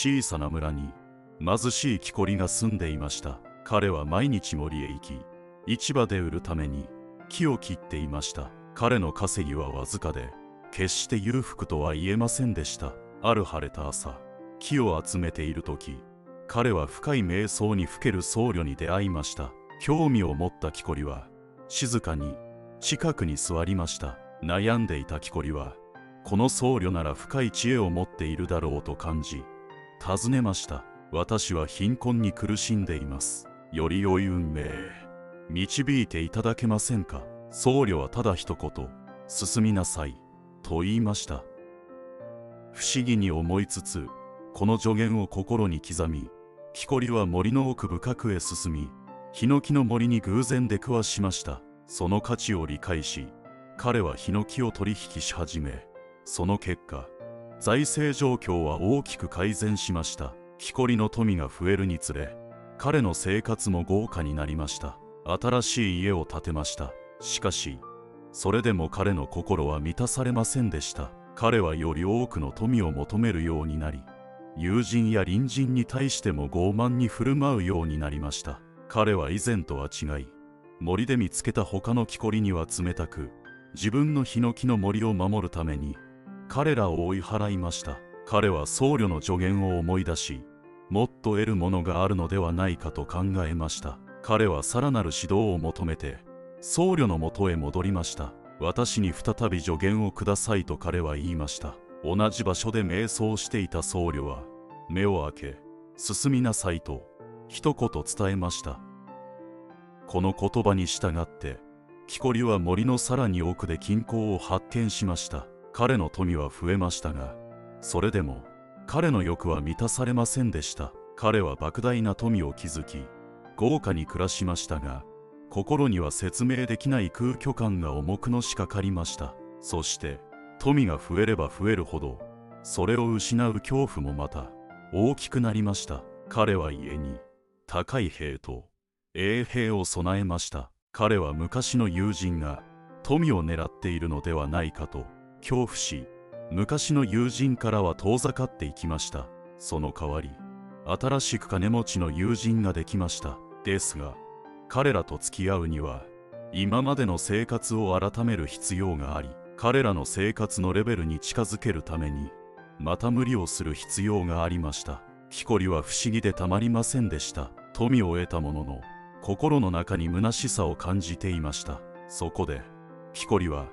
小さな村に貧しい木こりが住んでいました。彼は毎日森へ行き市場で売るために木を切っていました。彼の稼ぎはわずかで決して裕福とは言えませんでした。ある晴れた朝木を集めている時彼は深い瞑想にふける僧侶に出会いました。興味を持った木こりは静かに近くに座りました。悩んでいた木こりはこの僧侶なら深い知恵を持っているだろうと感じ尋ねました。私は貧困に苦しんでいます。より良い運命。導いていただけませんか？僧侶はただ一言。進みなさい。と言いました。不思議に思いつつこの助言を心に刻み木こりは森の奥深くへ進みヒノキの森に偶然出くわしました。その価値を理解し彼はヒノキを取引し始めその結果財政状況は大きく改善しました。木こりの富が増えるにつれ彼の生活も豪華になりました。新しい家を建てました。しかしそれでも彼の心は満たされませんでした。彼はより多くの富を求めるようになり友人や隣人に対しても傲慢に振る舞うようになりました。彼は以前とは違い森で見つけた他の木こりには冷たく自分のヒノキの森を守るために彼らを追い払いました。彼は僧侶の助言を思い出しもっと得るものがあるのではないかと考えました。彼はさらなる指導を求めて僧侶のもとへ戻りました。私に再び助言をくださいと彼は言いました。同じ場所で瞑想していた僧侶は目を開け進みなさいと一言伝えました。この言葉に従って木こりは森のさらに奥で金鉱を発見しました。彼の富は増えましたがそれでも彼の欲は満たされませんでした。彼は莫大な富を築き豪華に暮らしましたが心には説明できない空虚感が重くのしかかりました。そして富が増えれば増えるほどそれを失う恐怖もまた大きくなりました。彼は家に高い兵と衛兵を備えました。彼は昔の友人が富を狙っているのではないかと恐怖し昔の友人からは遠ざかっていきました。その代わり新しく金持ちの友人ができました。ですが彼らと付き合うには今までの生活を改める必要があり彼らの生活のレベルに近づけるためにまた無理をする必要がありました。木こりは不思議でたまりませんでした。富を得たものの心の中に虚しさを感じていました。そこで木こりは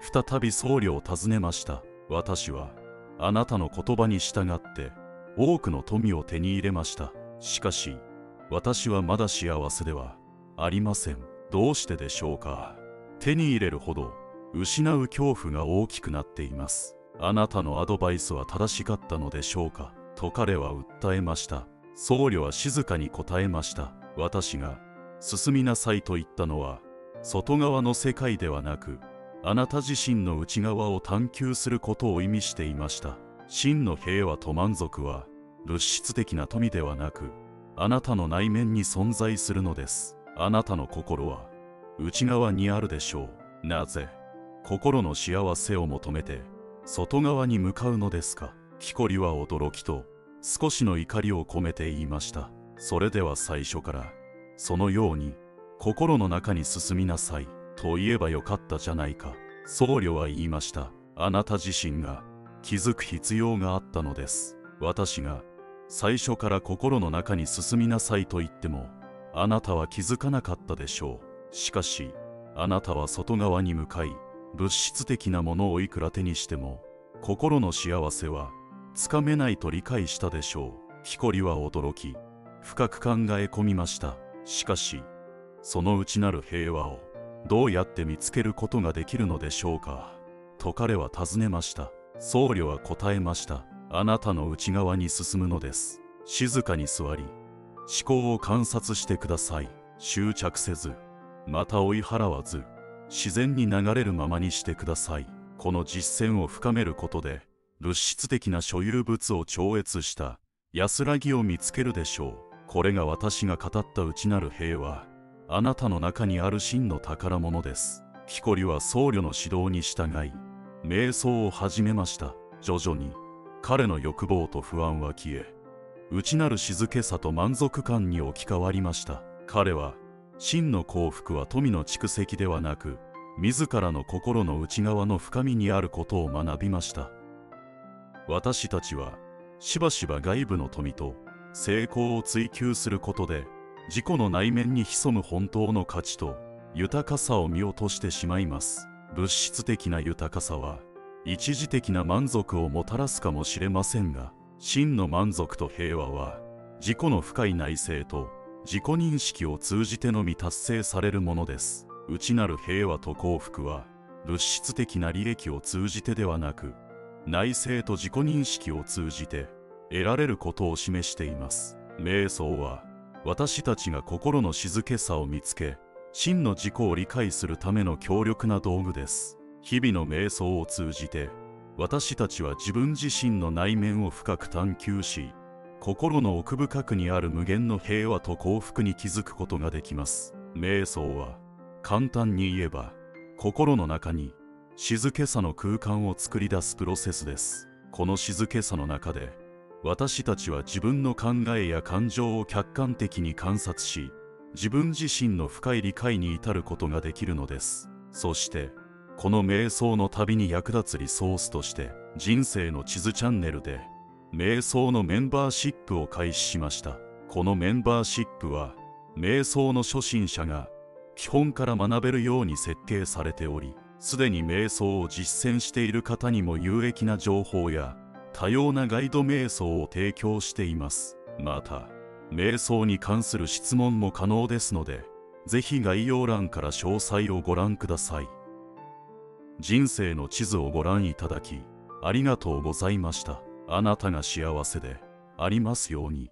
再び僧侶を訪ねました。私はあなたの言葉に従って多くの富を手に入れました。しかし私はまだ幸せではありません。どうしてでしょうか。手に入れるほど失う恐怖が大きくなっています。あなたのアドバイスは正しかったのでしょうか。と彼は訴えました。僧侶は静かに答えました。私が進みなさいと言ったのは外側の世界ではなくあなた自身の内側を探求することを意味していました。真の平和と満足は物質的な富ではなくあなたの内面に存在するのです。あなたの心は内側にあるでしょう。なぜ？心の幸せを求めて外側に向かうのですか？木こりは驚きと少しの怒りを込めて言いました。それでは最初からそのように心の中に進みなさい。と言えばよかったじゃないか。僧侶は言いました。あなた自身が気づく必要があったのです。私が最初から心の中に進みなさいと言ってもあなたは気づかなかったでしょう。しかしあなたは外側に向かい物質的なものをいくら手にしても心の幸せはつかめないと理解したでしょう。木こりは驚き深く考え込みました。しかしその内なる平和をどうやって見つけることができるのでしょうか？と彼は尋ねました。僧侶は答えました。あなたの内側に進むのです。静かに座り思考を観察してください。執着せずまた追い払わず自然に流れるままにしてください。この実践を深めることで物質的な所有物を超越した安らぎを見つけるでしょう。これが私が語った内なる平和。あなたの中にある真の宝物です。木こりは僧侶の指導に従い瞑想を始めました。徐々に彼の欲望と不安は消え内なる静けさと満足感に置き換わりました。彼は真の幸福は富の蓄積ではなく自らの心の内側の深みにあることを学びました。私たちはしばしば外部の富と成功を追求することで自己の内面に潜む本当の価値と豊かさを見落としてしまいます。物質的な豊かさは一時的な満足をもたらすかもしれませんが真の満足と平和は自己の深い内省と自己認識を通じてのみ達成されるものです。内なる平和と幸福は物質的な利益を通じてではなく内省と自己認識を通じて得られることを示しています。瞑想は私たちが心の静けさを見つけ真の自己を理解するための強力な道具です。日々の瞑想を通じて私たちは自分自身の内面を深く探求し心の奥深くにある無限の平和と幸福に気づくことができます。瞑想は簡単に言えば心の中に静けさの空間を作り出すプロセスです。この静けさの中で私たちは自分の考えや感情を客観的に観察し自分自身の深い理解に至ることができるのです。そしてこの瞑想の旅に役立つリソースとして人生の地図チャンネルで瞑想のメンバーシップを開始しました。このメンバーシップは瞑想の初心者が基本から学べるように設計されておりすでに瞑想を実践している方にも有益な情報や多様なガイド瞑想を提供しています。また瞑想に関する質問も可能ですのでぜひ概要欄から詳細をご覧ください。人生の地図をご覧いただきありがとうございました。あなたが幸せでありますように。